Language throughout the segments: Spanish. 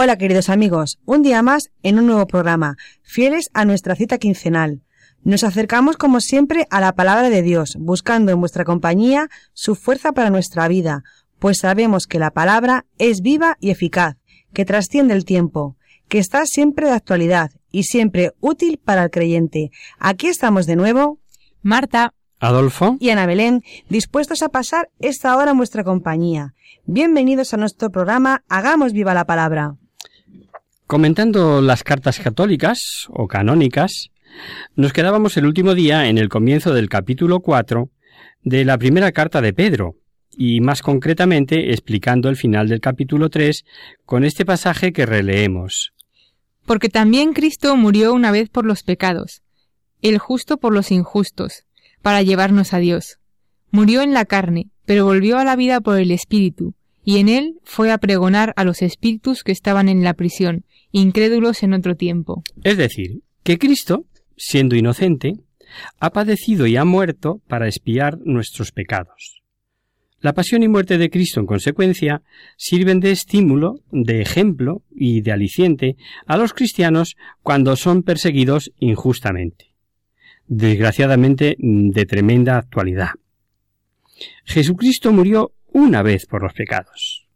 Hola queridos amigos, un día más en un nuevo programa, fieles a nuestra cita quincenal. Nos acercamos como siempre a la palabra de Dios, buscando en vuestra compañía su fuerza para nuestra vida, pues sabemos que la palabra es viva y eficaz, que trasciende el tiempo, que está siempre de actualidad y siempre útil para el creyente. Aquí estamos de nuevo, Marta, Adolfo, y Ana Belén, dispuestos a pasar esta hora en vuestra compañía. Bienvenidos a nuestro programa Hagamos viva la palabra. Comentando las cartas católicas o canónicas, nos quedábamos el último día en el comienzo del capítulo 4 de la primera carta de Pedro, y más concretamente explicando el final del capítulo 3 con este pasaje que releemos. porque también Cristo murió una vez por los pecados, el justo por los injustos, para llevarnos a Dios. Murió en la carne, pero volvió a la vida por el Espíritu, y en él fue a pregonar a los espíritus que estaban en la prisión, incrédulos en otro tiempo. Es decir, que Cristo, siendo inocente, ha padecido y ha muerto para expiar nuestros pecados. La pasión y muerte de Cristo, en consecuencia, sirven de estímulo, de ejemplo y de aliciente a los cristianos cuando son perseguidos injustamente. Desgraciadamente, de tremenda actualidad. Jesucristo murió una vez por los pecados.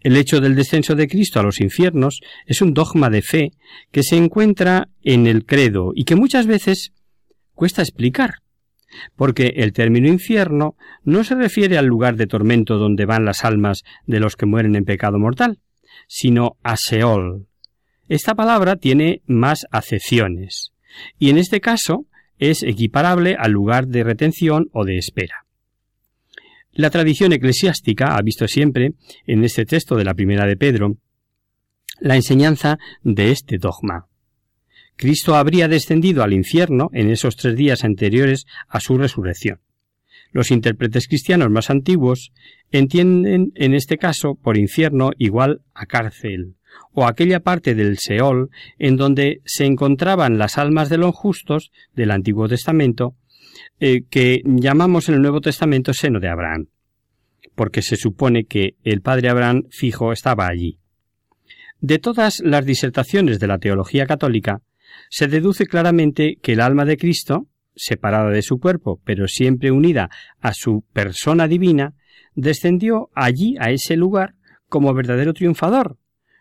El hecho del descenso de Cristo a los infiernos es un dogma de fe que se encuentra en el credo y que muchas veces cuesta explicar, porque el término infierno no se refiere al lugar de tormento donde van las almas de los que mueren en pecado mortal, sino a Seol. Esta palabra tiene más acepciones, y en este caso es equiparable al lugar de retención o de espera. La tradición eclesiástica ha visto siempre, en este texto de la primera de Pedro, la enseñanza de este dogma. Cristo habría descendido al infierno en esos tres días anteriores a su resurrección. Los intérpretes cristianos más antiguos entienden en este caso por infierno igual a cárcel, o aquella parte del Seol en donde se encontraban las almas de los justos del Antiguo Testamento, eh, que llamamos en el Nuevo Testamento seno de Abraham, porque se supone que el padre Abraham fijo estaba allí. De todas las disertaciones de la teología católica, se deduce claramente que el alma de Cristo, separada de su cuerpo, pero siempre unida a su persona divina, descendió allí a ese lugar como verdadero triunfador,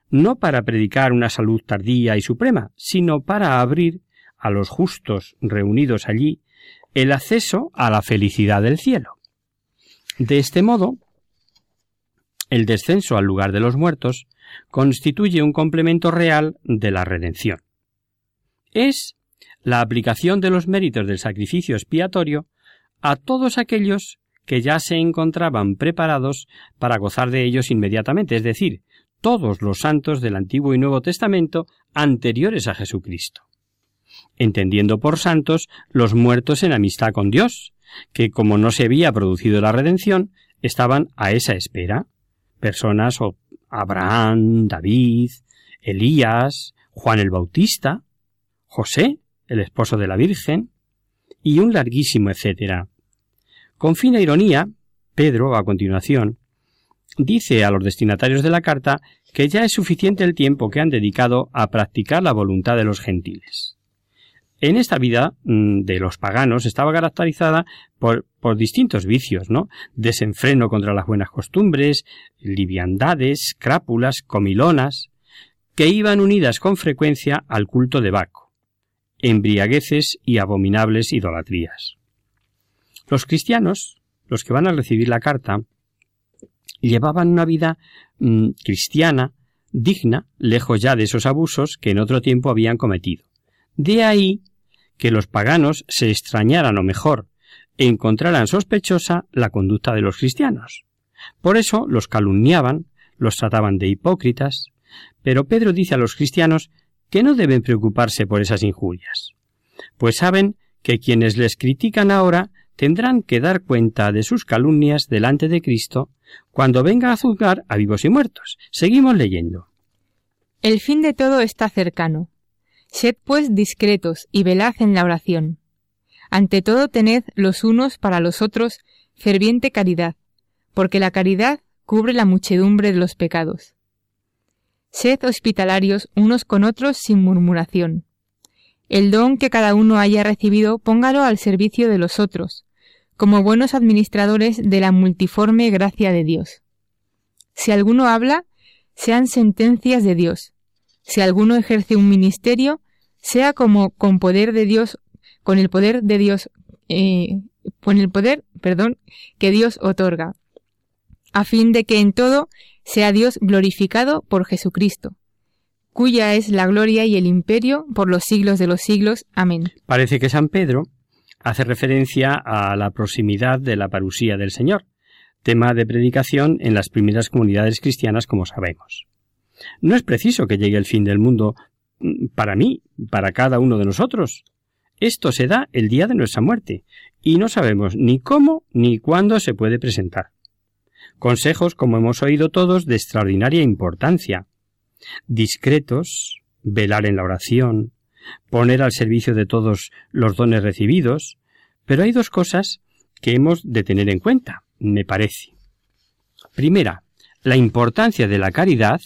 no para predicar una salud tardía y suprema, sino para abrir a los justos reunidos allí el acceso a la felicidad del cielo. De este modo, el descenso al lugar de los muertos constituye un complemento real de la redención. Es la aplicación de los méritos del sacrificio expiatorio a todos aquellos que ya se encontraban preparados para gozar de ellos inmediatamente, es decir, todos los santos del Antiguo y Nuevo Testamento anteriores a Jesucristo entendiendo por santos los muertos en amistad con Dios, que como no se había producido la redención, estaban a esa espera. Personas o Abraham, David, Elías, Juan el Bautista, José, el esposo de la Virgen, y un larguísimo etcétera. Con fina ironía, Pedro, a continuación, dice a los destinatarios de la carta que ya es suficiente el tiempo que han dedicado a practicar la voluntad de los gentiles. En esta vida mm, de los paganos estaba caracterizada por, distintos vicios, ¿no? Desenfreno contra las buenas costumbres, liviandades, crápulas, comilonas, que iban unidas con frecuencia al culto de Baco, embriagueces y abominables idolatrías. Los cristianos, los que van a recibir la carta, llevaban una vida mm, cristiana, digna, lejos ya de esos abusos que en otro tiempo habían cometido. De ahí que los paganos se extrañaran o mejor, encontraran sospechosa la conducta de los cristianos. Por eso los calumniaban, los trataban de hipócritas, pero Pedro dice a los cristianos que no deben preocuparse por esas injurias, pues saben que quienes les critican ahora tendrán que dar cuenta de sus calumnias delante de Cristo cuando venga a juzgar a vivos y muertos. Seguimos leyendo. El fin de todo está cercano. Sed pues discretos y velad en la oración. Ante todo tened los unos para los otros ferviente caridad, porque la caridad cubre la muchedumbre de los pecados. Sed hospitalarios unos con otros sin murmuración. El don que cada uno haya recibido póngalo al servicio de los otros, como buenos administradores de la multiforme gracia de Dios. Si alguno habla, sean sentencias de Dios. Si alguno ejerce un ministerio, sea como con poder de Dios, con el poder de Dios, eh, con el poder, perdón, que Dios otorga, a fin de que en todo sea Dios glorificado por Jesucristo, cuya es la gloria y el imperio por los siglos de los siglos. Amén. Parece que San Pedro hace referencia a la proximidad de la parusía del Señor, tema de predicación en las primeras comunidades cristianas, como sabemos. No es preciso que llegue el fin del mundo mm, para mí, para cada uno de nosotros. Esto se da el día de nuestra muerte, y no sabemos ni cómo ni cuándo se puede presentar. Consejos, como hemos oído todos, de extraordinaria importancia. Discretos, velar en la oración, poner al servicio de todos los dones recibidos, pero hay dos cosas que hemos de tener en cuenta, me parece. Primera, la importancia de la caridad,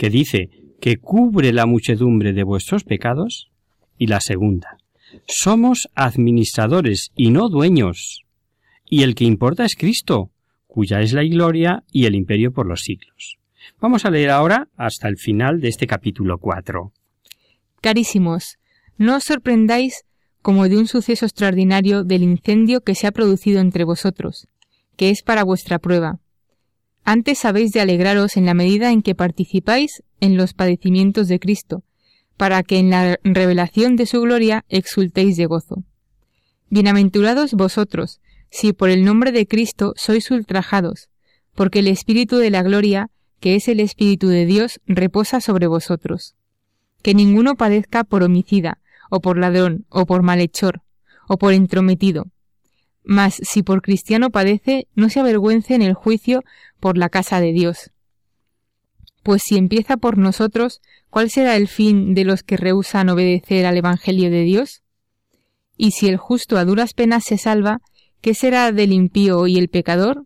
que dice que cubre la muchedumbre de vuestros pecados, y la segunda, somos administradores y no dueños, y el que importa es Cristo, cuya es la gloria y el imperio por los siglos. Vamos a leer ahora hasta el final de este capítulo 4. Carísimos, no os sorprendáis como de un suceso extraordinario del incendio que se ha producido entre vosotros, que es para vuestra prueba. Antes habéis de alegraros en la medida en que participáis en los padecimientos de Cristo, para que en la revelación de su gloria exultéis de gozo. Bienaventurados vosotros, si por el nombre de Cristo sois ultrajados, porque el Espíritu de la gloria, que es el Espíritu de Dios, reposa sobre vosotros que ninguno padezca por homicida, o por ladrón, o por malhechor, o por entrometido. Mas si por cristiano padece, no se avergüence en el juicio por la casa de Dios. Pues si empieza por nosotros, ¿cuál será el fin de los que rehusan obedecer al Evangelio de Dios? Y si el justo a duras penas se salva, ¿qué será del impío y el pecador?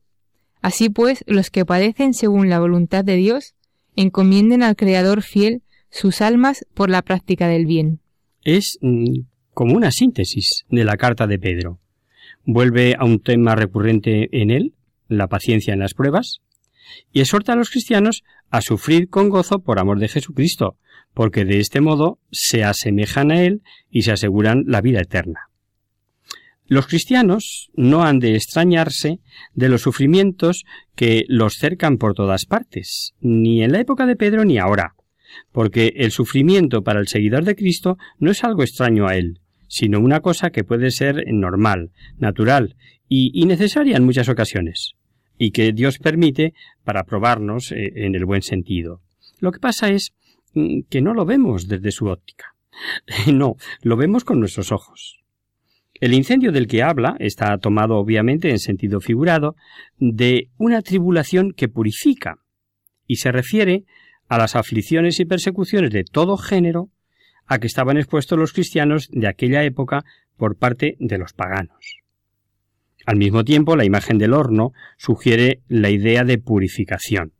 Así pues, los que padecen según la voluntad de Dios, encomienden al Creador fiel sus almas por la práctica del bien. Es mm, como una síntesis de la carta de Pedro. Vuelve a un tema recurrente en él, la paciencia en las pruebas, y exhorta a los cristianos a sufrir con gozo por amor de Jesucristo, porque de este modo se asemejan a Él y se aseguran la vida eterna. Los cristianos no han de extrañarse de los sufrimientos que los cercan por todas partes, ni en la época de Pedro ni ahora porque el sufrimiento para el seguidor de Cristo no es algo extraño a él, sino una cosa que puede ser normal, natural y, necesaria en muchas ocasiones, y que Dios permite para probarnos eh, en el buen sentido. Lo que pasa es mm, que no lo vemos desde su óptica. no, lo vemos con nuestros ojos. El incendio del que habla está tomado obviamente en sentido figurado de una tribulación que purifica y se refiere a las aflicciones y persecuciones de todo género a que estaban expuestos los cristianos de aquella época por parte de los paganos. Al mismo tiempo, la imagen del horno sugiere la idea de purificación.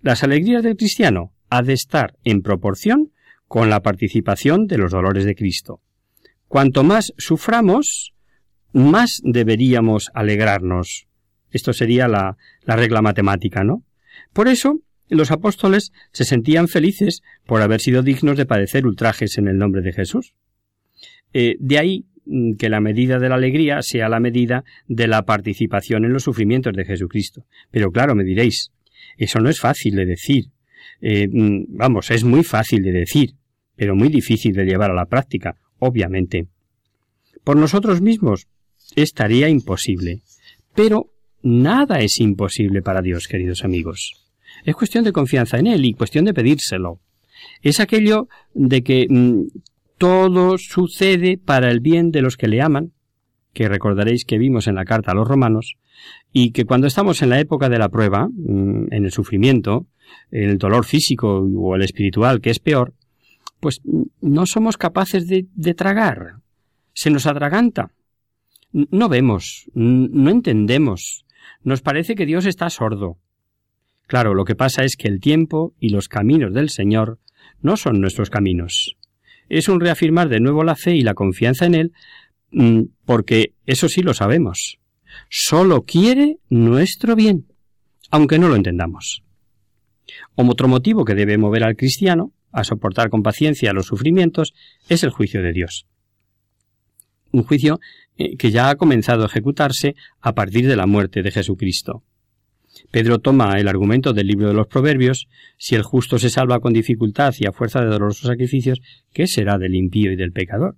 Las alegrías del cristiano ha de estar en proporción con la participación de los dolores de Cristo. Cuanto más suframos, más deberíamos alegrarnos. Esto sería la, la regla matemática, ¿no? Por eso, los apóstoles se sentían felices por haber sido dignos de padecer ultrajes en el nombre de Jesús. Eh, de ahí mm, que la medida de la alegría sea la medida de la participación en los sufrimientos de Jesucristo. Pero claro, me diréis, eso no es fácil de decir. Eh, mm, vamos, es muy fácil de decir, pero muy difícil de llevar a la práctica, obviamente. Por nosotros mismos estaría imposible. Pero nada es imposible para Dios, queridos amigos. Es cuestión de confianza en Él y cuestión de pedírselo. Es aquello de que mm, todo sucede para el bien de los que le aman, que recordaréis que vimos en la carta a los romanos, y que cuando estamos en la época de la prueba, mm, en el sufrimiento, en el dolor físico o el espiritual, que es peor, pues mm, no somos capaces de, de tragar. Se nos atraganta. No vemos, no entendemos. Nos parece que Dios está sordo. Claro, lo que pasa es que el tiempo y los caminos del Señor no son nuestros caminos. Es un reafirmar de nuevo la fe y la confianza en Él, mm, porque eso sí lo sabemos. Solo quiere nuestro bien, aunque no lo entendamos. Otro motivo que debe mover al cristiano a soportar con paciencia los sufrimientos es el juicio de Dios. Un juicio eh, que ya ha comenzado a ejecutarse a partir de la muerte de Jesucristo. Pedro toma el argumento del libro de los Proverbios, si el justo se salva con dificultad y a fuerza de dolorosos sacrificios, ¿qué será del impío y del pecador?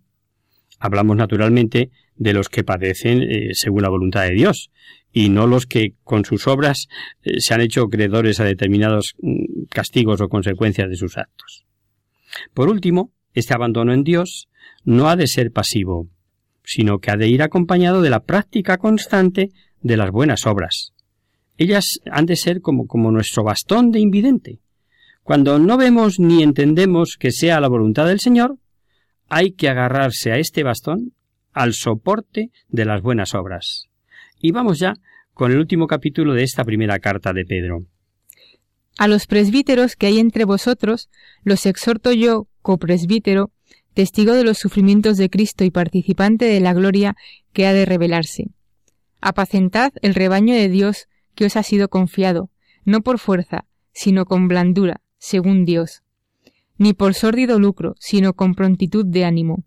Hablamos naturalmente de los que padecen eh, según la voluntad de Dios, y no los que con sus obras eh, se han hecho creedores a determinados mm, castigos o consecuencias de sus actos. Por último, este abandono en Dios no ha de ser pasivo, sino que ha de ir acompañado de la práctica constante de las buenas obras, ellas han de ser como, nuestro bastón de invidente. Cuando no vemos ni entendemos que sea la voluntad del Señor, hay que agarrarse a este bastón, al soporte de las buenas obras. Y vamos ya con el último capítulo de esta primera carta de Pedro. A los presbíteros que hay entre vosotros, los exhorto yo, copresbítero, testigo de los sufrimientos de Cristo y participante de la gloria que ha de revelarse. Apacentad el rebaño de Dios que os ha sido confiado, no por fuerza, sino con blandura, según Dios, ni por sórdido lucro, sino con prontitud de ánimo,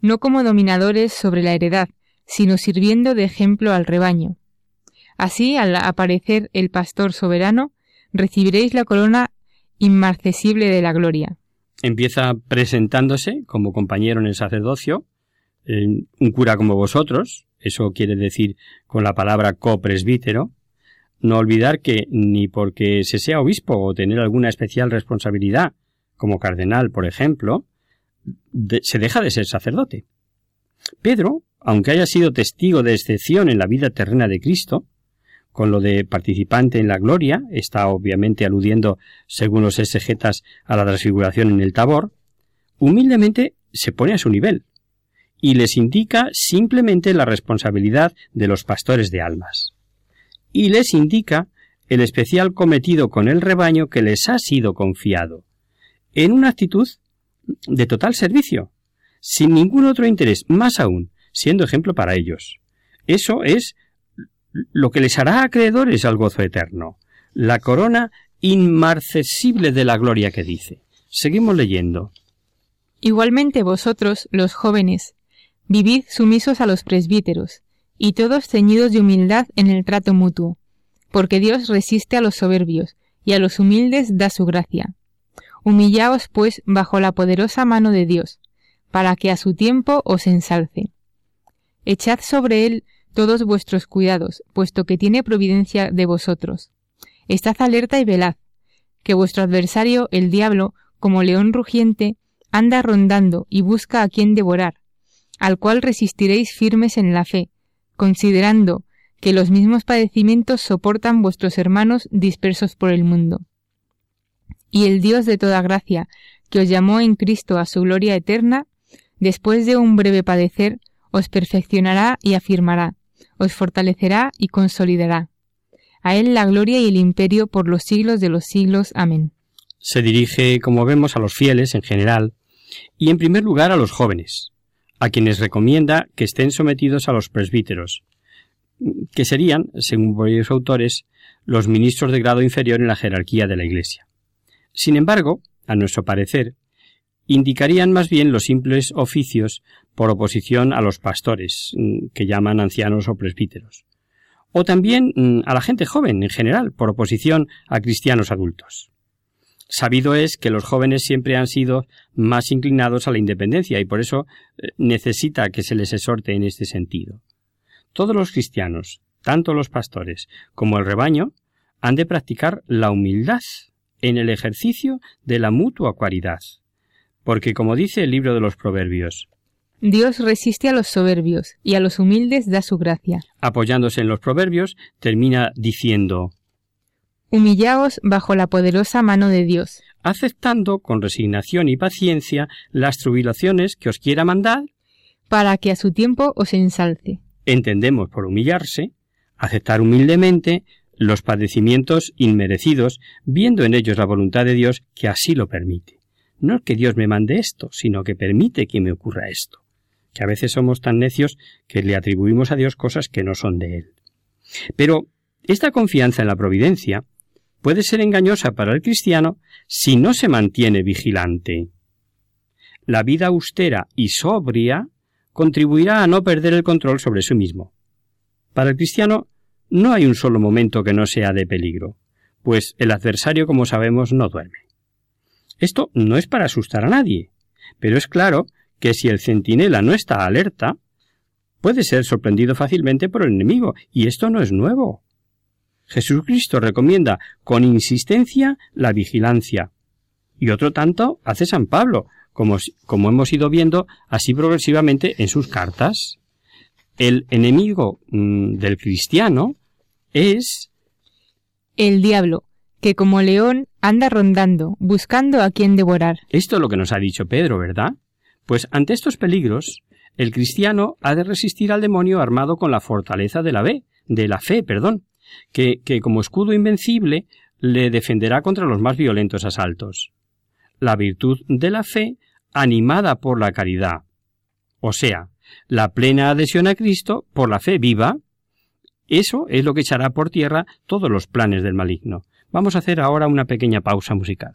no como dominadores sobre la heredad, sino sirviendo de ejemplo al rebaño. Así, al aparecer el pastor soberano, recibiréis la corona inmarcesible de la gloria. Empieza presentándose como compañero en el sacerdocio, un cura como vosotros, eso quiere decir con la palabra copresbítero, no olvidar que ni porque se sea obispo o tener alguna especial responsabilidad, como cardenal, por ejemplo, se deja de ser sacerdote. Pedro, aunque haya sido testigo de excepción en la vida terrena de Cristo, con lo de participante en la gloria, está obviamente aludiendo, según los exegetas, a la transfiguración en el Tabor, humildemente se pone a su nivel y les indica simplemente la responsabilidad de los pastores de almas y les indica el especial cometido con el rebaño que les ha sido confiado, en una actitud de total servicio, sin ningún otro interés, más aún, siendo ejemplo para ellos. Eso es lo que les hará acreedores al gozo eterno, la corona inmarcesible de la gloria que dice. Seguimos leyendo. Igualmente vosotros, los jóvenes, vivid sumisos a los presbíteros, y todos ceñidos de humildad en el trato mutuo, porque Dios resiste a los soberbios, y a los humildes da su gracia. Humillaos, pues, bajo la poderosa mano de Dios, para que a su tiempo os ensalce. Echad sobre él todos vuestros cuidados, puesto que tiene providencia de vosotros. Estad alerta y velad, que vuestro adversario, el diablo, como león rugiente, anda rondando y busca a quien devorar, al cual resistiréis firmes en la fe, considerando que los mismos padecimientos soportan vuestros hermanos dispersos por el mundo. Y el Dios de toda gracia, que os llamó en Cristo a su gloria eterna, después de un breve padecer, os perfeccionará y afirmará, os fortalecerá y consolidará. A Él la gloria y el imperio por los siglos de los siglos. Amén. Se dirige, como vemos, a los fieles en general, y en primer lugar a los jóvenes, a quienes recomienda que estén sometidos a los presbíteros, que serían, según varios autores, los ministros de grado inferior en la jerarquía de la Iglesia. Sin embargo, a nuestro parecer, indicarían más bien los simples oficios por oposición a los pastores, mm, que llaman ancianos o presbíteros, o también mm, a la gente joven en general, por oposición a cristianos adultos. Sabido es que los jóvenes siempre han sido más inclinados a la independencia y por eso eh, necesita que se les exhorte en este sentido. Todos los cristianos, tanto los pastores como el rebaño, han de practicar la humildad en el ejercicio de la mutua caridad. Porque como dice el libro de los Proverbios, Dios resiste a los soberbios y a los humildes da su gracia. Apoyándose en los Proverbios, termina diciendo Humillaos bajo la poderosa mano de Dios. Aceptando con resignación y paciencia las tribulaciones que os quiera mandar, para que a su tiempo os ensalce. Entendemos por humillarse, aceptar humildemente los padecimientos inmerecidos, viendo en ellos la voluntad de Dios que así lo permite. No es que Dios me mande esto, sino que permite que me ocurra esto. Que a veces somos tan necios que le atribuimos a Dios cosas que no son de Él. Pero esta confianza en la providencia puede ser engañosa para el cristiano si no se mantiene vigilante. La vida austera y sobria contribuirá a no perder el control sobre sí mismo. Para el cristiano no hay un solo momento que no sea de peligro, pues el adversario, como sabemos, no duerme. Esto no es para asustar a nadie, pero es claro que si el centinela no está alerta, puede ser sorprendido fácilmente por el enemigo, y esto no es nuevo. Jesucristo recomienda con insistencia la vigilancia. Y otro tanto hace San Pablo, como, como hemos ido viendo así progresivamente en sus cartas. El enemigo mm, del cristiano es el diablo, que como león anda rondando, buscando a quien devorar. Esto es lo que nos ha dicho Pedro, ¿verdad? Pues ante estos peligros, el cristiano ha de resistir al demonio armado con la fortaleza de la fe, de la fe, perdón, que, como escudo invencible le defenderá contra los más violentos asaltos. La virtud de la fe animada por la caridad, o sea, la plena adhesión a Cristo por la fe viva, eso es lo que echará por tierra todos los planes del maligno. Vamos a hacer ahora una pequeña pausa musical.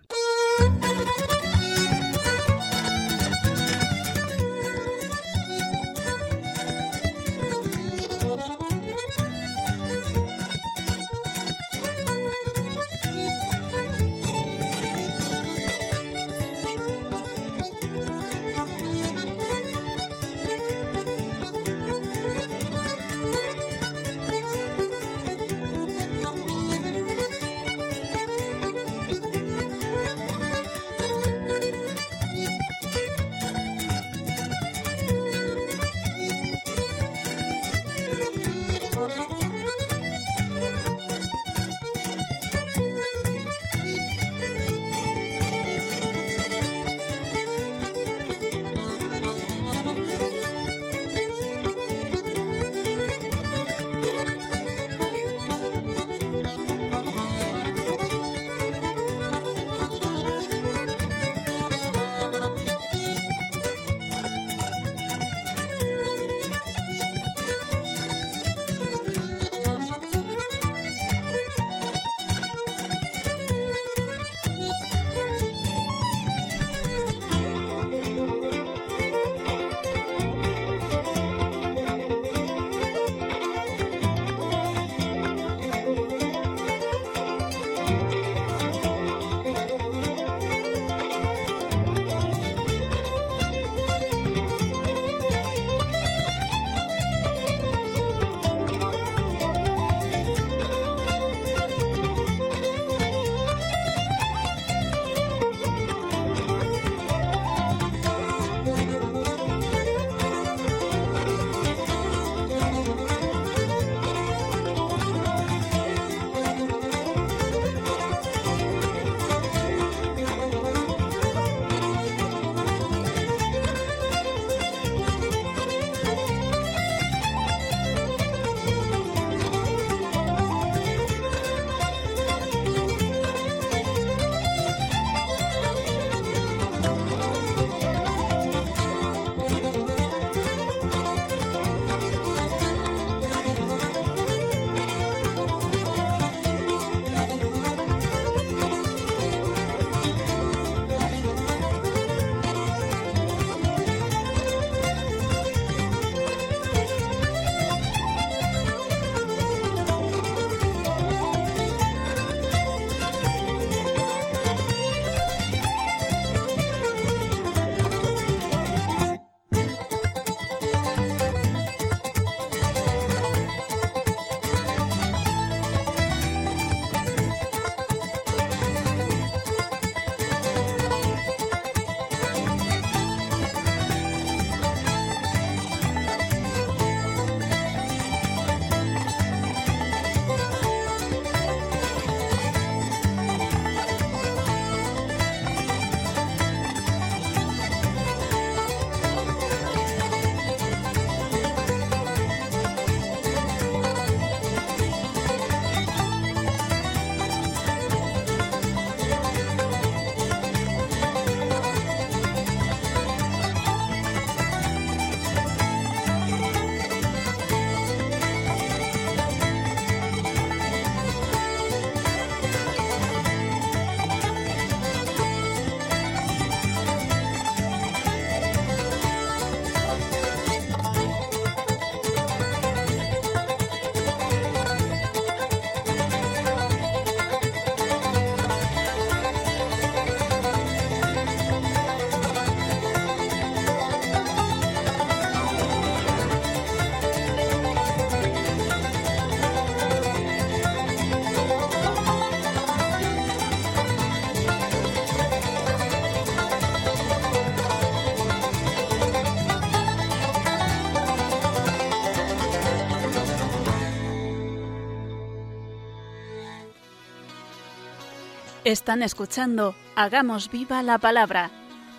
Están escuchando Hagamos viva la palabra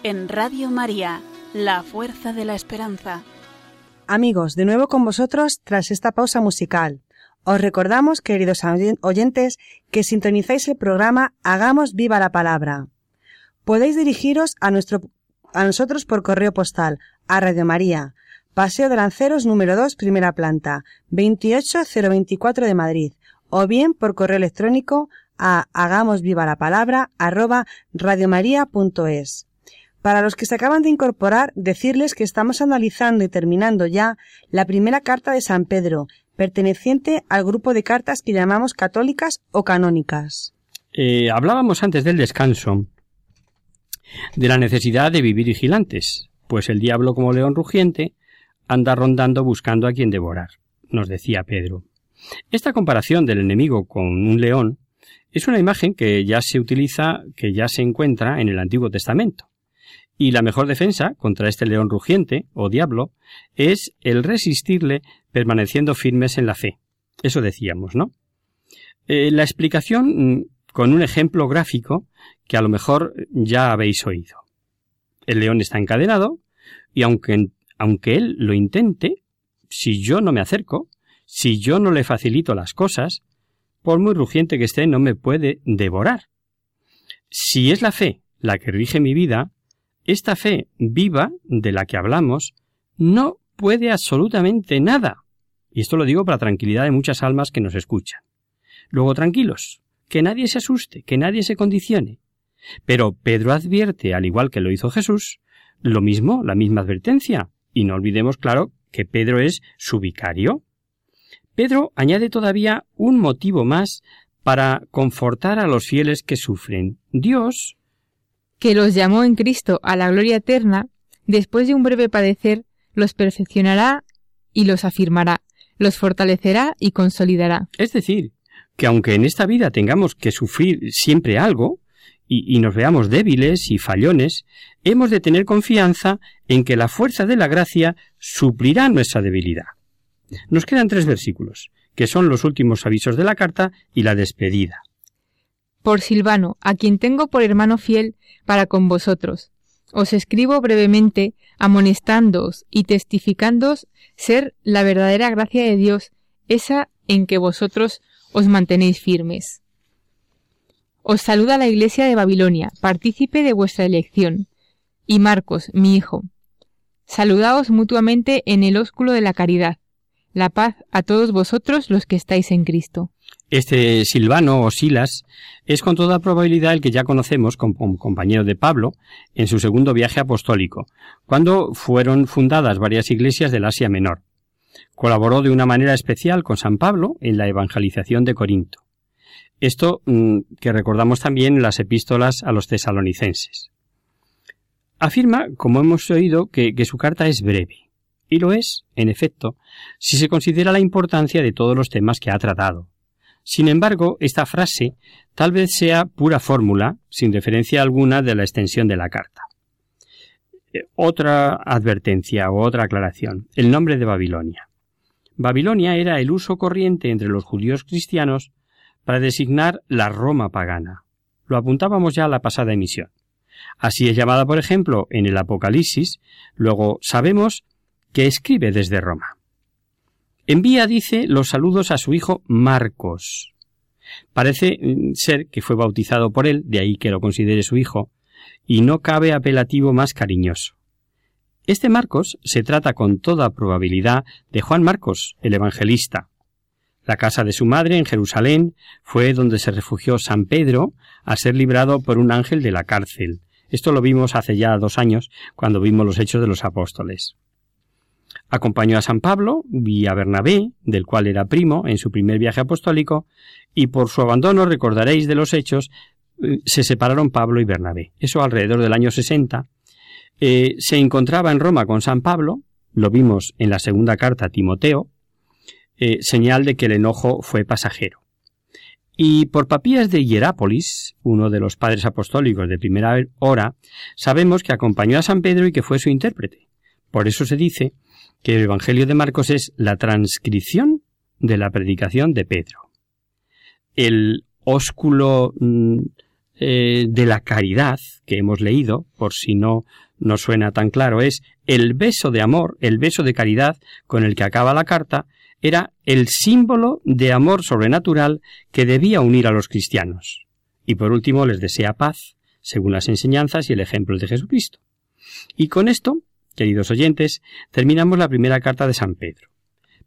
en Radio María, la fuerza de la esperanza. Amigos, de nuevo con vosotros tras esta pausa musical. Os recordamos, queridos oyentes, que sintonizáis el programa Hagamos viva la palabra. Podéis dirigiros a nuestro a nosotros por correo postal a Radio María, Paseo de Lanceros número 2, primera planta, 28024 de Madrid, o bien por correo electrónico a hagamos viva la palabra arroba radiomaria.es. Para los que se acaban de incorporar, decirles que estamos analizando y terminando ya la primera carta de San Pedro, perteneciente al grupo de cartas que llamamos católicas o canónicas. Eh, hablábamos antes del descanso, de la necesidad de vivir vigilantes, pues el diablo como león rugiente anda rondando buscando a quien devorar, nos decía Pedro. Esta comparación del enemigo con un león es una imagen que ya se utiliza, que ya se encuentra en el Antiguo Testamento. Y la mejor defensa contra este león rugiente o diablo es el resistirle permaneciendo firmes en la fe. Eso decíamos, ¿no? Eh, la explicación mm, con un ejemplo gráfico que a lo mejor ya habéis oído. El león está encadenado y aunque, aunque él lo intente, si yo no me acerco, si yo no le facilito las cosas, por muy rugiente que esté, no me puede devorar. Si es la fe la que rige mi vida, esta fe viva de la que hablamos no puede absolutamente nada. Y esto lo digo para tranquilidad de muchas almas que nos escuchan. Luego tranquilos, que nadie se asuste, que nadie se condicione. Pero Pedro advierte, al igual que lo hizo Jesús, lo mismo, la misma advertencia. Y no olvidemos, claro, que Pedro es su vicario. Pedro añade todavía un motivo más para confortar a los fieles que sufren. Dios, que los llamó en Cristo a la gloria eterna, después de un breve padecer, los perfeccionará y los afirmará, los fortalecerá y consolidará. Es decir, que aunque en esta vida tengamos que sufrir siempre algo, y, y, nos veamos débiles y fallones, hemos de tener confianza en que la fuerza de la gracia suplirá nuestra debilidad. Nos quedan tres versículos, que son los últimos avisos de la carta y la despedida. Por Silvano, a quien tengo por hermano fiel para con vosotros. Os escribo brevemente, amonestándoos y testificándoos ser la verdadera gracia de Dios, esa en que vosotros os mantenéis firmes. Os saluda la Iglesia de Babilonia, partícipe de vuestra elección, y Marcos, mi hijo. Saludaos mutuamente en el ósculo de la caridad. La paz a todos vosotros los que estáis en Cristo. Este Silvano o Silas es con toda probabilidad el que ya conocemos como compañero de Pablo en su segundo viaje apostólico, cuando fueron fundadas varias iglesias del Asia Menor. Colaboró de una manera especial con San Pablo en la evangelización de Corinto. Esto mm, que recordamos también en las epístolas a los tesalonicenses. Afirma, como hemos oído, que su carta es breve. Y lo es, en efecto, si se considera la importancia de todos los temas que ha tratado. Sin embargo, esta frase tal vez sea pura fórmula, sin referencia alguna de la extensión de la carta. Eh, otra advertencia o otra aclaración. El nombre de Babilonia. Babilonia era el uso corriente entre los judíos cristianos para designar la Roma pagana. Lo apuntábamos ya a la pasada emisión. Así es llamada, por ejemplo, en el Apocalipsis. Luego sabemos que escribe desde Roma. Envía, dice, los saludos a su hijo Marcos. Parece mm, ser que fue bautizado por él, de ahí que lo considere su hijo, y no cabe apelativo más cariñoso. Este Marcos se trata con toda probabilidad de Juan Marcos, el evangelista. La casa de su madre en Jerusalén fue donde se refugió San Pedro a ser librado por un ángel de la cárcel. Esto lo vimos hace ya dos años cuando vimos los hechos de los apóstoles. Acompañó a San Pablo y a Bernabé, del cual era primo, en su primer viaje apostólico, y por su abandono, recordaréis de los hechos, eh, se separaron Pablo y Bernabé. Eso alrededor del año 60. Eh, se encontraba en Roma con San Pablo, lo vimos en la segunda carta a Timoteo, eh, señal de que el enojo fue pasajero. Y por Papías de Hierápolis, uno de los padres apostólicos de primera hora, sabemos que acompañó a San Pedro y que fue su intérprete. Por eso se dice que el Evangelio de Marcos es la transcripción de la predicación de Pedro. El ósculo mm, eh, de la caridad que hemos leído, por si no nos suena tan claro, es el beso de amor, el beso de caridad con el que acaba la carta, era el símbolo de amor sobrenatural que debía unir a los cristianos. Y por último les desea paz, según las enseñanzas y el ejemplo de Jesucristo. Y con esto, queridos oyentes, terminamos la primera carta de San Pedro.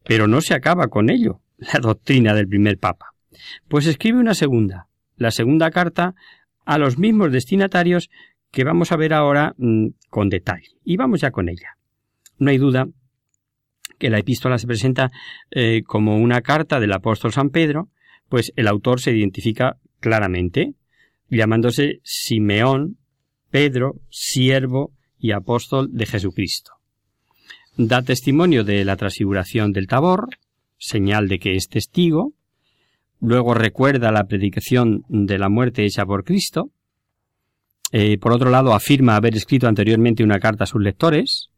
Pero no se acaba con ello, la doctrina del primer papa. Pues escribe una segunda, la segunda carta a los mismos destinatarios que vamos a ver ahora mm, con detalle. Y vamos ya con ella. No hay duda que la epístola se presenta eh, como una carta del apóstol San Pedro, pues el autor se identifica claramente, llamándose Simeón, Pedro, siervo y apóstol de Jesucristo. Da testimonio de la transfiguración del Tabor, señal de que es testigo, luego recuerda la predicación de la muerte hecha por Cristo, eh, por otro lado afirma haber escrito anteriormente una carta a sus lectores,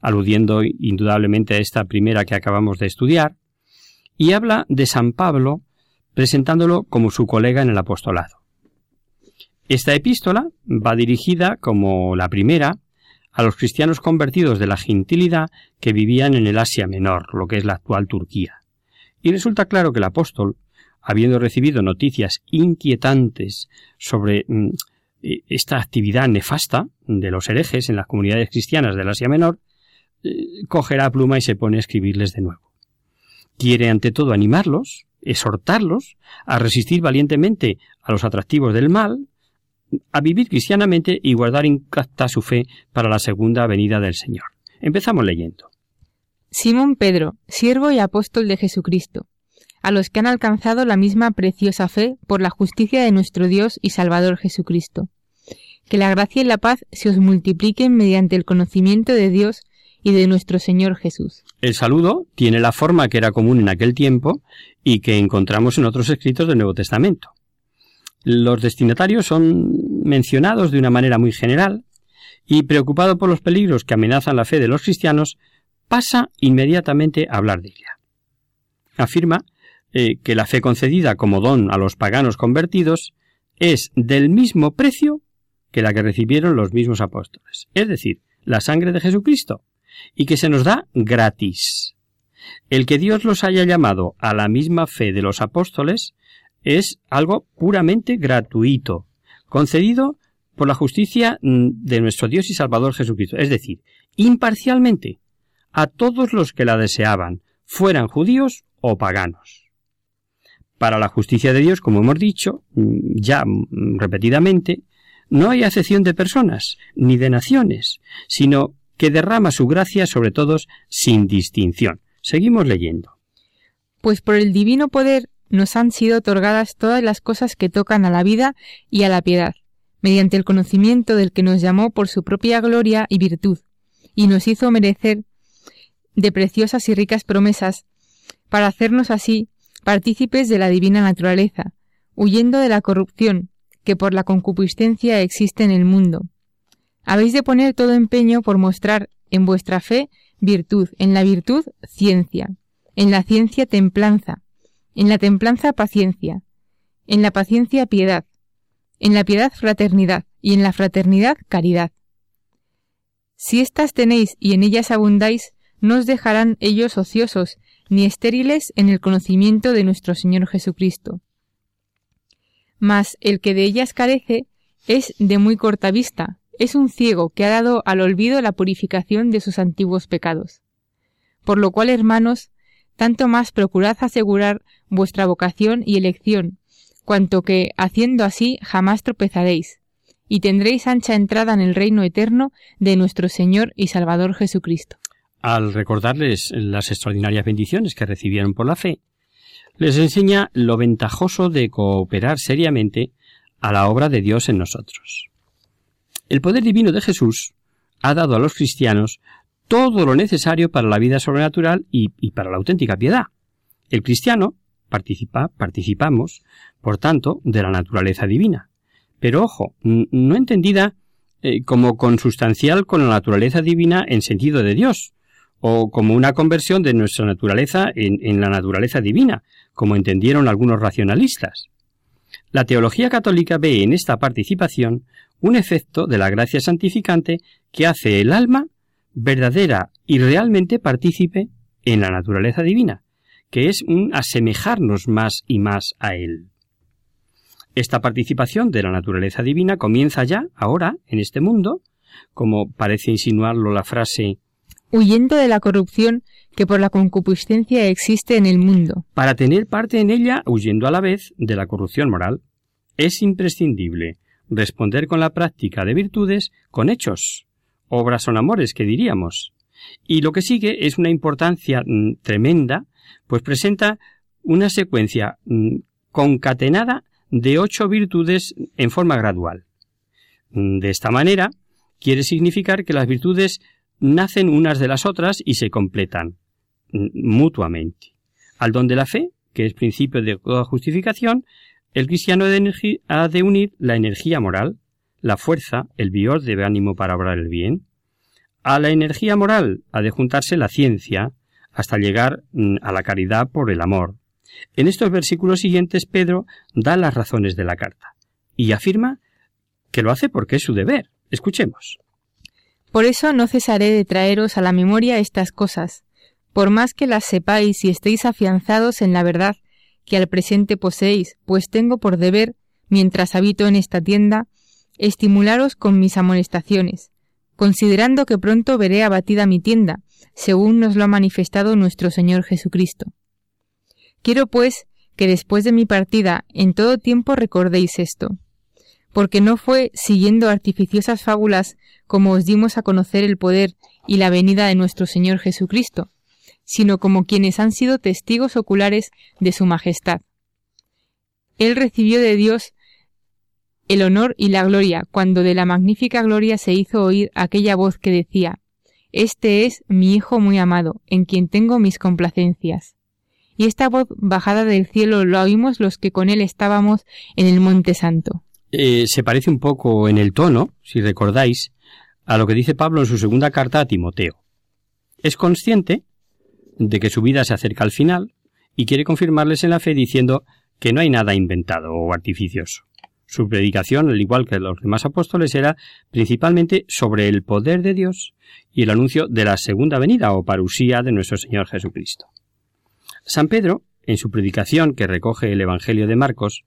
aludiendo indudablemente a esta primera que acabamos de estudiar, y habla de San Pablo presentándolo como su colega en el apostolado. Esta epístola va dirigida, como la primera, a los cristianos convertidos de la gentilidad que vivían en el Asia Menor, lo que es la actual Turquía. Y resulta claro que el apóstol, habiendo recibido noticias inquietantes sobre mm, e, esta actividad nefasta de los herejes en las comunidades cristianas del Asia Menor, eh, coge la pluma y se pone a escribirles de nuevo. Quiere ante todo animarlos, exhortarlos a resistir valientemente a los atractivos del mal, a vivir cristianamente y guardar intacta su fe para la segunda venida del Señor. Empezamos leyendo. Simón Pedro, siervo y apóstol de Jesucristo, a los que han alcanzado la misma preciosa fe por la justicia de nuestro Dios y Salvador Jesucristo. Que la gracia y la paz se os multipliquen mediante el conocimiento de Dios y de nuestro Señor Jesús. El saludo tiene la forma que era común en aquel tiempo y que encontramos en otros escritos del Nuevo Testamento. Los destinatarios son mencionados de una manera muy general y, preocupado por los peligros que amenazan la fe de los cristianos, pasa inmediatamente a hablar de ella. Afirma eh, que la fe concedida como don a los paganos convertidos es del mismo precio que la que recibieron los mismos apóstoles, es decir, la sangre de Jesucristo, y que se nos da gratis. El que Dios los haya llamado a la misma fe de los apóstoles es algo puramente gratuito, concedido por la justicia mm, de nuestro Dios y Salvador Jesucristo, es decir, imparcialmente, a todos los que la deseaban, fueran judíos o paganos. Para la justicia de Dios, como hemos dicho mm, ya mm, repetidamente, no hay acepción de personas ni de naciones, sino que derrama su gracia sobre todos sin distinción. Seguimos leyendo. Pues por el divino poder nos han sido otorgadas todas las cosas que tocan a la vida y a la piedad, mediante el conocimiento del que nos llamó por su propia gloria y virtud, y nos hizo merecer de preciosas y ricas promesas, para hacernos así partícipes de la divina naturaleza, huyendo de la corrupción que por la concupiscencia existe en el mundo. Habéis de poner todo empeño por mostrar en vuestra fe virtud, en la virtud ciencia, en la ciencia templanza, en la templanza paciencia, en la paciencia piedad, en la piedad fraternidad y en la fraternidad caridad. Si éstas tenéis y en ellas abundáis, no os dejarán ellos ociosos, ni estériles en el conocimiento de nuestro Señor Jesucristo. Mas el que de ellas carece es de muy corta vista, es un ciego que ha dado al olvido la purificación de sus antiguos pecados. Por lo cual, hermanos, tanto más procurad asegurar vuestra vocación y elección, cuanto que, haciendo así, jamás tropezaréis, y tendréis ancha entrada en el reino eterno de nuestro Señor y Salvador Jesucristo al recordarles las extraordinarias bendiciones que recibieron por la fe, les enseña lo ventajoso de cooperar seriamente a la obra de Dios en nosotros. El poder divino de Jesús ha dado a los cristianos todo lo necesario para la vida sobrenatural y, para la auténtica piedad. El cristiano participa, participamos, por tanto, de la naturaleza divina. Pero ojo, no entendida eh, como consustancial con la naturaleza divina en sentido de Dios, o como una conversión de nuestra naturaleza en, la naturaleza divina, como entendieron algunos racionalistas. La teología católica ve en esta participación un efecto de la gracia santificante que hace el alma verdadera y realmente partícipe en la naturaleza divina, que es un asemejarnos más y más a Él. Esta participación de la naturaleza divina comienza ya, ahora, en este mundo, como parece insinuarlo la frase huyendo de la corrupción que por la concupiscencia existe en el mundo. Para tener parte en ella, huyendo a la vez de la corrupción moral, es imprescindible responder con la práctica de virtudes con hechos. Obras son amores, que diríamos. Y lo que sigue es una importancia mm, tremenda, pues presenta una secuencia mm, concatenada de ocho virtudes en forma gradual. Mm, de esta manera, quiere significar que las virtudes nacen unas de las otras y se completan mutuamente. Al don de la fe, que es principio de toda justificación, el cristiano ha de unir la energía moral, la fuerza, el vigor de ánimo para obrar el bien. A la energía moral ha de juntarse la ciencia, hasta llegar mm, a la caridad por el amor. En estos versículos siguientes Pedro da las razones de la carta y afirma que lo hace porque es su deber. Escuchemos. Por eso no cesaré de traeros a la memoria estas cosas, por más que las sepáis y estéis afianzados en la verdad que al presente poseéis, pues tengo por deber, mientras habito en esta tienda, estimularos con mis amonestaciones, considerando que pronto veré abatida mi tienda, según nos lo ha manifestado nuestro Señor Jesucristo. Quiero, pues, que después de mi partida en todo tiempo recordéis esto, porque no fue siguiendo artificiosas fábulas como os dimos a conocer el poder y la venida de nuestro Señor Jesucristo, sino como quienes han sido testigos oculares de su majestad. Él recibió de Dios el honor y la gloria, cuando de la magnífica gloria se hizo oír aquella voz que decía Este es mi Hijo muy amado, en quien tengo mis complacencias. Y esta voz bajada del cielo lo oímos los que con él estábamos en el Monte Santo. Eh, se parece un poco en el tono, si recordáis, a lo que dice Pablo en su segunda carta a Timoteo. Es consciente de que su vida se acerca al final y quiere confirmarles en la fe diciendo que no hay nada inventado o artificioso. Su predicación, al igual que los demás apóstoles, era principalmente sobre el poder de Dios y el anuncio de la segunda venida o parusía de nuestro Señor Jesucristo. San Pedro, en su predicación que recoge el Evangelio de Marcos,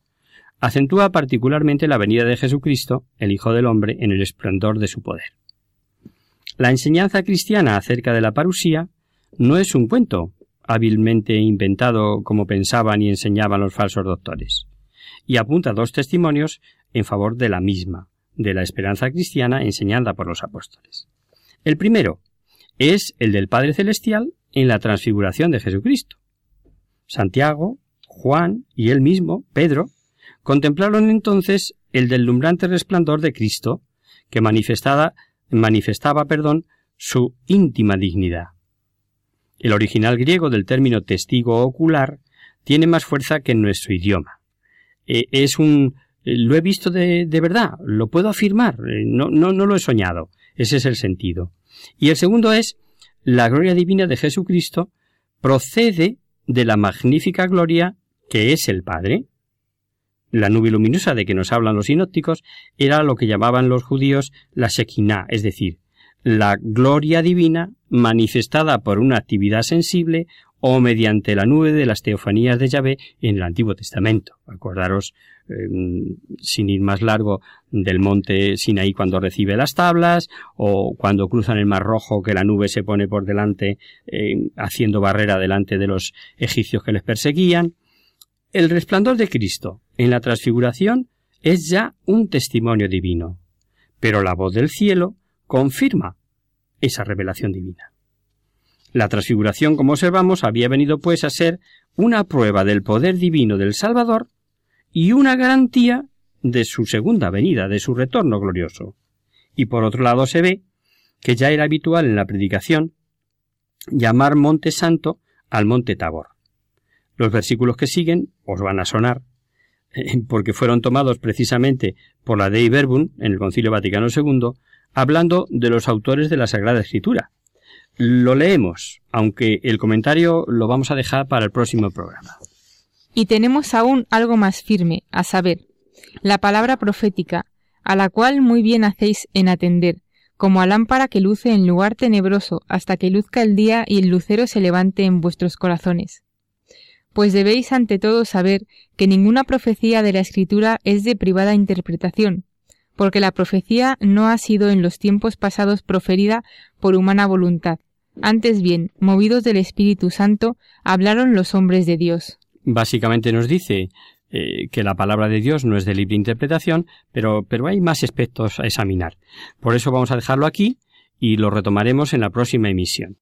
acentúa particularmente la venida de Jesucristo, el Hijo del Hombre, en el esplendor de su poder. La enseñanza cristiana acerca de la parusía no es un cuento hábilmente inventado como pensaban y enseñaban los falsos doctores, y apunta dos testimonios en favor de la misma, de la esperanza cristiana enseñada por los apóstoles. El primero es el del Padre Celestial en la transfiguración de Jesucristo. Santiago, Juan y él mismo, Pedro, contemplaron entonces el deslumbrante resplandor de Cristo que manifestaba, manifestaba perdón, su íntima dignidad. El original griego del término testigo ocular tiene más fuerza que en nuestro idioma. Eh, es un eh, lo he visto de, de verdad, lo puedo afirmar, eh, no, no, no lo he soñado. Ese es el sentido. Y el segundo es la gloria divina de Jesucristo procede de la magnífica gloria que es el Padre. La nube luminosa de que nos hablan los sinópticos era lo que llamaban los judíos la Shekinah, es decir, la gloria divina manifestada por una actividad sensible o mediante la nube de las teofanías de Yahvé en el Antiguo Testamento. Acordaros, em, sin ir más largo, del monte Sinaí cuando recibe las tablas, o cuando cruzan el Mar Rojo que la nube se pone por delante, em, haciendo barrera delante de los egipcios que les perseguían. El resplandor de Cristo en la transfiguración es ya un testimonio divino, pero la voz del cielo confirma esa revelación divina. La transfiguración, como observamos, había venido pues a ser una prueba del poder divino del Salvador y una garantía de su segunda venida, de su retorno glorioso. Y por otro lado se ve que ya era habitual en la predicación llamar Monte Santo al Monte Tabor. Los versículos que siguen os van a sonar, porque fueron tomados precisamente por la Dei Verbum en el Concilio Vaticano II, hablando de los autores de la Sagrada Escritura. Lo leemos, aunque el comentario lo vamos a dejar para el próximo programa. Y tenemos aún algo más firme, a saber, la palabra profética, a la cual muy bien hacéis en atender, como a lámpara que luce en lugar tenebroso hasta que luzca el día y el lucero se levante en vuestros corazones. Pues debéis ante todo saber que ninguna profecía de la Escritura es de privada interpretación, porque la profecía no ha sido en los tiempos pasados proferida por humana voluntad. Antes bien, movidos del Espíritu Santo, hablaron los hombres de Dios. Básicamente nos dice eh, que la palabra de Dios no es de libre interpretación, pero, pero hay más aspectos a examinar. Por eso vamos a dejarlo aquí y lo retomaremos en la próxima emisión.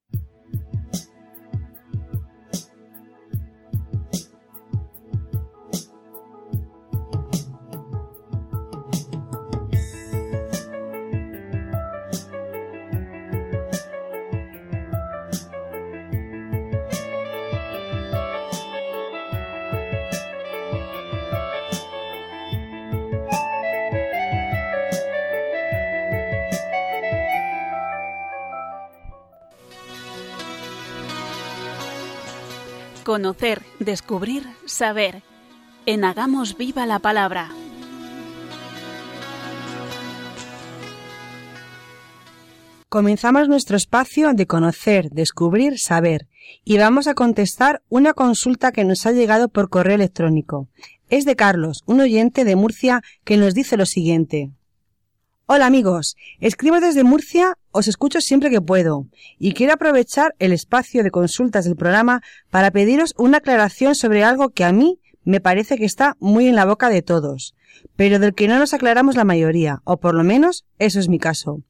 Conocer, descubrir, saber. En Hagamos Viva la Palabra. Comenzamos nuestro espacio de conocer, descubrir, saber, y vamos a contestar una consulta que nos ha llegado por correo electrónico. Es de Carlos, un oyente de Murcia, que nos dice lo siguiente. Hola amigos, escribo desde Murcia, os escucho siempre que puedo y quiero aprovechar el espacio de consultas del programa para pediros una aclaración sobre algo que a mí me parece que está muy en la boca de todos, pero del que no nos aclaramos la mayoría, o por lo menos eso es mi caso.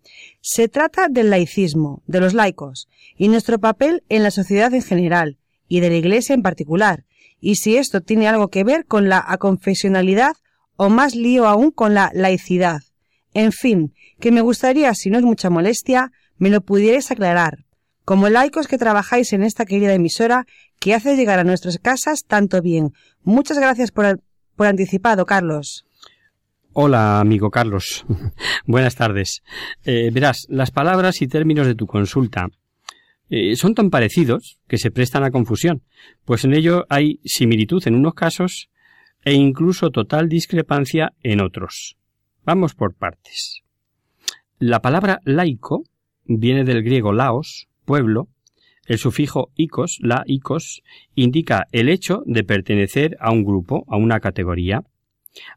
Se trata del laicismo, de los laicos, y nuestro papel en la sociedad en general, y de la Iglesia en particular, y si esto tiene algo que ver con la aconfesionalidad o más lío aún con la laicidad. En fin, que me gustaría, si no es mucha molestia, me lo pudierais aclarar. Como laicos que trabajáis en esta querida emisora que hace llegar a nuestras casas tanto bien. Muchas gracias por, por anticipado, Carlos. Hola, amigo Carlos. Buenas tardes. Eh, verás, las palabras y términos de tu consulta eh, son tan parecidos que se prestan a confusión, pues en ello hay similitud en unos casos e incluso total discrepancia en otros. Vamos por partes. La palabra laico viene del griego laos, pueblo. El sufijo ikos, la ikos, indica el hecho de pertenecer a un grupo, a una categoría.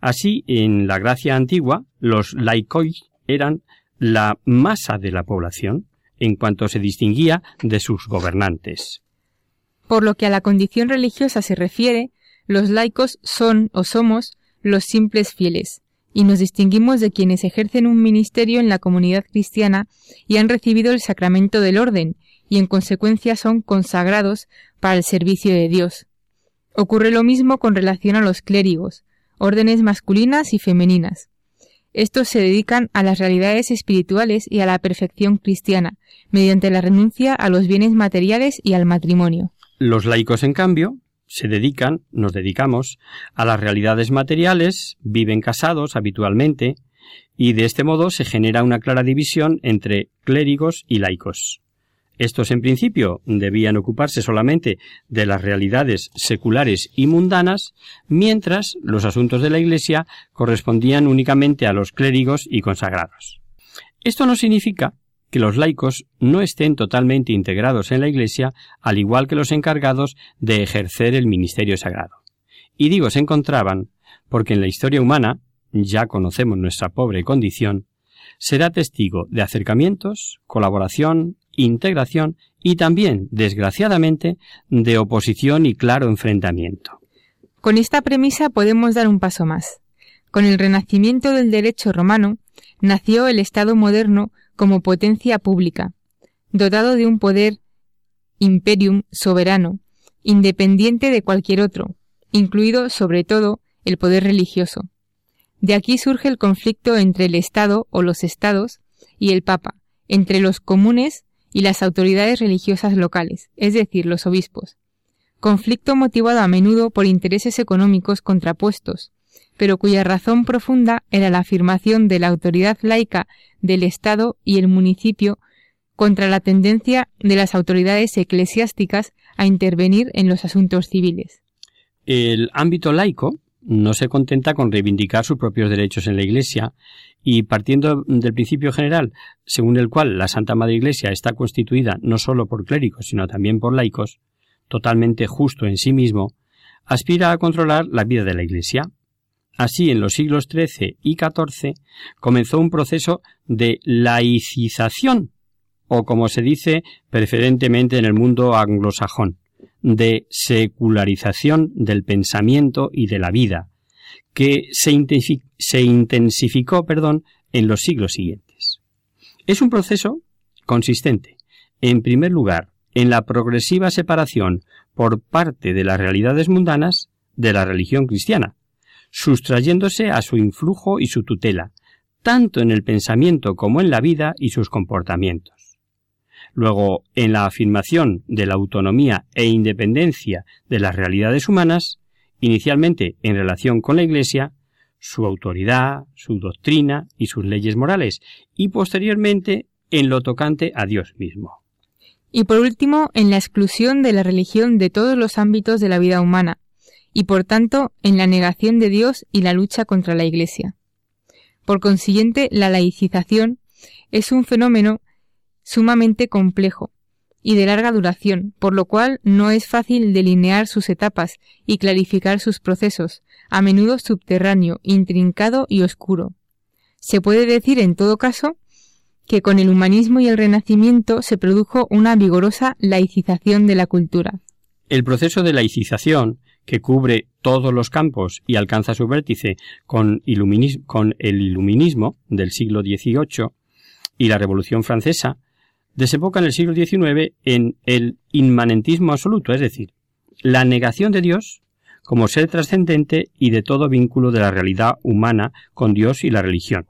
Así, en la Gracia antigua, los laicoi eran la masa de la población, en cuanto se distinguía de sus gobernantes. Por lo que a la condición religiosa se refiere, los laicos son o somos los simples fieles, y nos distinguimos de quienes ejercen un ministerio en la comunidad cristiana y han recibido el sacramento del orden, y en consecuencia son consagrados para el servicio de Dios. Ocurre lo mismo con relación a los clérigos, órdenes masculinas y femeninas. Estos se dedican a las realidades espirituales y a la perfección cristiana, mediante la renuncia a los bienes materiales y al matrimonio. Los laicos, en cambio, se dedican, nos dedicamos, a las realidades materiales, viven casados habitualmente, y de este modo se genera una clara división entre clérigos y laicos. Estos en principio debían ocuparse solamente de las realidades seculares y mundanas, mientras los asuntos de la Iglesia correspondían únicamente a los clérigos y consagrados. Esto no significa que los laicos no estén totalmente integrados en la Iglesia, al igual que los encargados de ejercer el ministerio sagrado. Y digo se encontraban, porque en la historia humana, ya conocemos nuestra pobre condición, será testigo de acercamientos, colaboración, integración y también, desgraciadamente, de oposición y claro enfrentamiento. Con esta premisa podemos dar un paso más. Con el renacimiento del derecho romano, nació el Estado moderno como potencia pública, dotado de un poder imperium soberano, independiente de cualquier otro, incluido sobre todo el poder religioso. De aquí surge el conflicto entre el Estado o los Estados y el Papa, entre los comunes y las autoridades religiosas locales, es decir, los obispos. Conflicto motivado a menudo por intereses económicos contrapuestos, pero cuya razón profunda era la afirmación de la autoridad laica del Estado y el municipio contra la tendencia de las autoridades eclesiásticas a intervenir en los asuntos civiles. El ámbito laico no se contenta con reivindicar sus propios derechos en la Iglesia y partiendo del principio general según el cual la Santa Madre Iglesia está constituida no sólo por clérigos sino también por laicos, totalmente justo en sí mismo, aspira a controlar la vida de la Iglesia. Así, en los siglos XIII y XIV comenzó un proceso de laicización, o como se dice preferentemente en el mundo anglosajón, de secularización del pensamiento y de la vida, que se, intensificó perdón, en los siglos siguientes. Es un proceso consistente, en primer lugar, en la progresiva separación por parte de las realidades mundanas de la religión cristiana, sustrayéndose a su influjo y su tutela, tanto en el pensamiento como en la vida y sus comportamientos. Luego, en la afirmación de la autonomía e independencia de las realidades humanas, inicialmente en relación con la Iglesia, su autoridad, su doctrina y sus leyes morales, y posteriormente en lo tocante a Dios mismo. Y por último, en la exclusión de la religión de todos los ámbitos de la vida humana, y por tanto en la negación de Dios y la lucha contra la Iglesia. Por consiguiente, la laicización es un fenómeno sumamente complejo y de larga duración, por lo cual no es fácil delinear sus etapas y clarificar sus procesos, a menudo subterráneo, intrincado y oscuro. Se puede decir, en todo caso, que con el humanismo y el renacimiento se produjo una vigorosa laicización de la cultura. El proceso de laicización, que cubre todos los campos y alcanza su vértice con, el iluminismo del siglo XVIII y la Revolución Francesa, desemboca en el siglo XIX en el inmanentismo absoluto, es decir, la negación de Dios como ser trascendente y de todo vínculo de la realidad humana con Dios y la religión,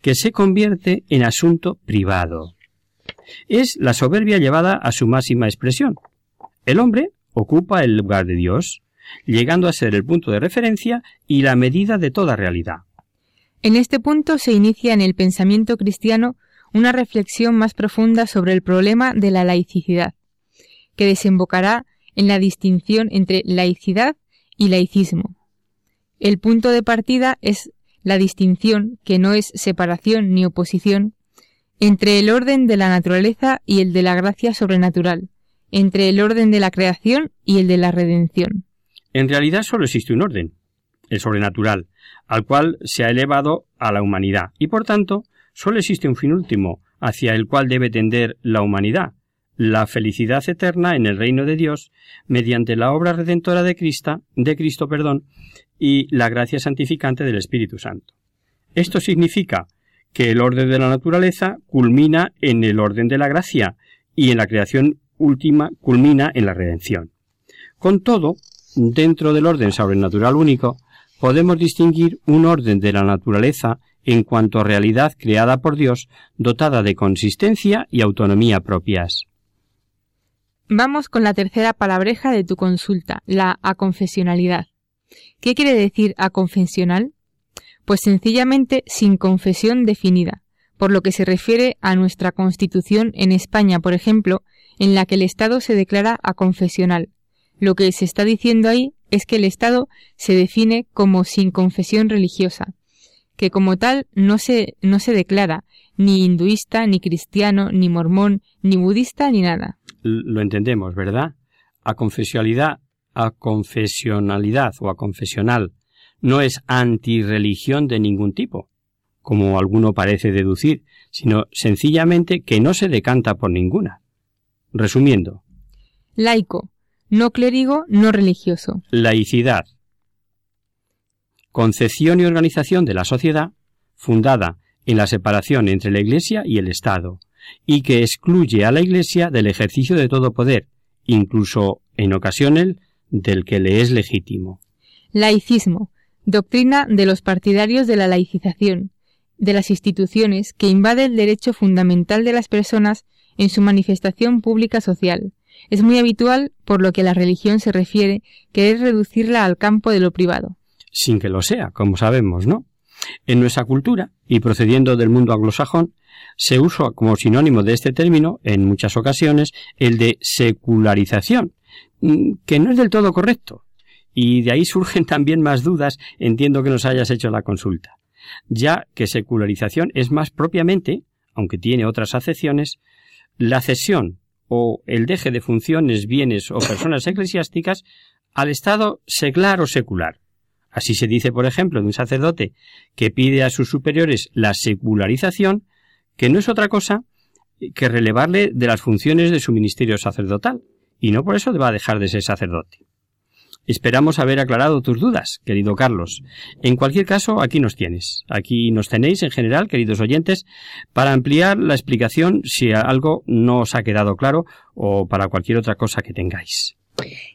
que se convierte en asunto privado. Es la soberbia llevada a su máxima expresión. El hombre ocupa el lugar de Dios, llegando a ser el punto de referencia y la medida de toda realidad. En este punto se inicia en el pensamiento cristiano una reflexión más profunda sobre el problema de la laicidad, que desembocará en la distinción entre laicidad y laicismo. El punto de partida es la distinción, que no es separación ni oposición, entre el orden de la naturaleza y el de la gracia sobrenatural, entre el orden de la creación y el de la redención. En realidad solo existe un orden, el sobrenatural, al cual se ha elevado a la humanidad, y por tanto Solo existe un fin último hacia el cual debe tender la humanidad, la felicidad eterna en el reino de Dios mediante la obra redentora de Cristo, de Cristo, perdón, y la gracia santificante del Espíritu Santo. Esto significa que el orden de la naturaleza culmina en el orden de la gracia y en la creación última culmina en la redención. Con todo, dentro del orden sobrenatural único, podemos distinguir un orden de la naturaleza en cuanto a realidad creada por Dios, dotada de consistencia y autonomía propias. Vamos con la tercera palabreja de tu consulta, la aconfesionalidad. ¿Qué quiere decir aconfesional? Pues sencillamente sin confesión definida, por lo que se refiere a nuestra Constitución en España, por ejemplo, en la que el Estado se declara aconfesional. Lo que se está diciendo ahí es que el Estado se define como sin confesión religiosa, que como tal no se, no se declara ni hinduista, ni cristiano, ni mormón, ni budista, ni nada. Lo entendemos, ¿verdad? A confesionalidad, a confesionalidad o a confesional no es antirreligión de ningún tipo, como alguno parece deducir, sino sencillamente que no se decanta por ninguna. Resumiendo. Laico, no clérigo, no religioso. Laicidad, concepción y organización de la sociedad fundada en la separación entre la Iglesia y el Estado, y que excluye a la Iglesia del ejercicio de todo poder, incluso en ocasiones del que le es legítimo. Laicismo, doctrina de los partidarios de la laicización, de las instituciones que invade el derecho fundamental de las personas en su manifestación pública social. Es muy habitual, por lo que la religión se refiere, querer reducirla al campo de lo privado. Sin que lo sea, como sabemos, ¿no? En nuestra cultura, y procediendo del mundo anglosajón, se usa como sinónimo de este término, en muchas ocasiones, el de secularización, mm, que no es del todo correcto, Y de ahí surgen también más dudas, entiendo que nos hayas hecho la consulta, ya que secularización es más propiamente, aunque tiene otras acepciones, la cesión o el deje de funciones, bienes o personas eclesiásticas al Estado seglar o secular. Así se dice, por ejemplo, de un sacerdote que pide a sus superiores la secularización, que no es otra cosa que relevarle de las funciones de su ministerio sacerdotal, y no por eso va a dejar de ser sacerdote. Esperamos haber aclarado tus dudas, querido Carlos. En cualquier caso, aquí nos tienes. Aquí nos tenéis, en general, queridos oyentes, para ampliar la explicación si algo no os ha quedado claro o para cualquier otra cosa que tengáis.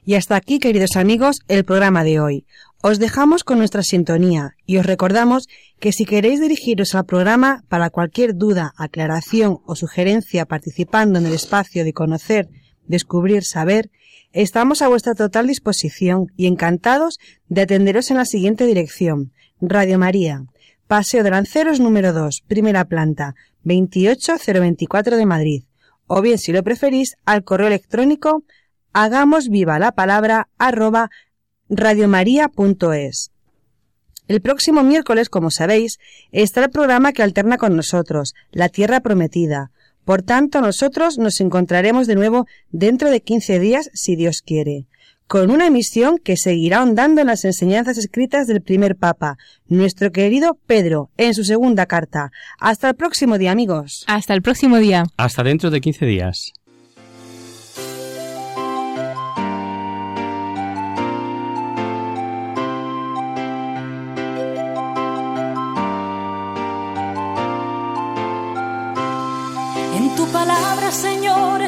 Y hasta aquí, queridos amigos, el programa de hoy. Os dejamos con nuestra sintonía y os recordamos que si queréis dirigiros al programa para cualquier duda, aclaración o sugerencia participando en el espacio de conocer, descubrir, saber, Estamos a vuestra total disposición y encantados de atenderos en la siguiente dirección. Radio María, Paseo de Lanceros número 2, primera planta, 28024 de Madrid. O bien, si lo preferís, al correo electrónico hagamos viva la palabra arroba radiomaria.es. El próximo miércoles, como sabéis, estará el programa que alterna con nosotros, La Tierra Prometida, por tanto, nosotros nos encontraremos de nuevo dentro de 15 días, si Dios quiere, con una emisión que seguirá ahondando en las enseñanzas escritas del primer Papa, nuestro querido Pedro, en su segunda carta. Hasta el próximo día, amigos. Hasta el próximo día. Hasta dentro de 15 días.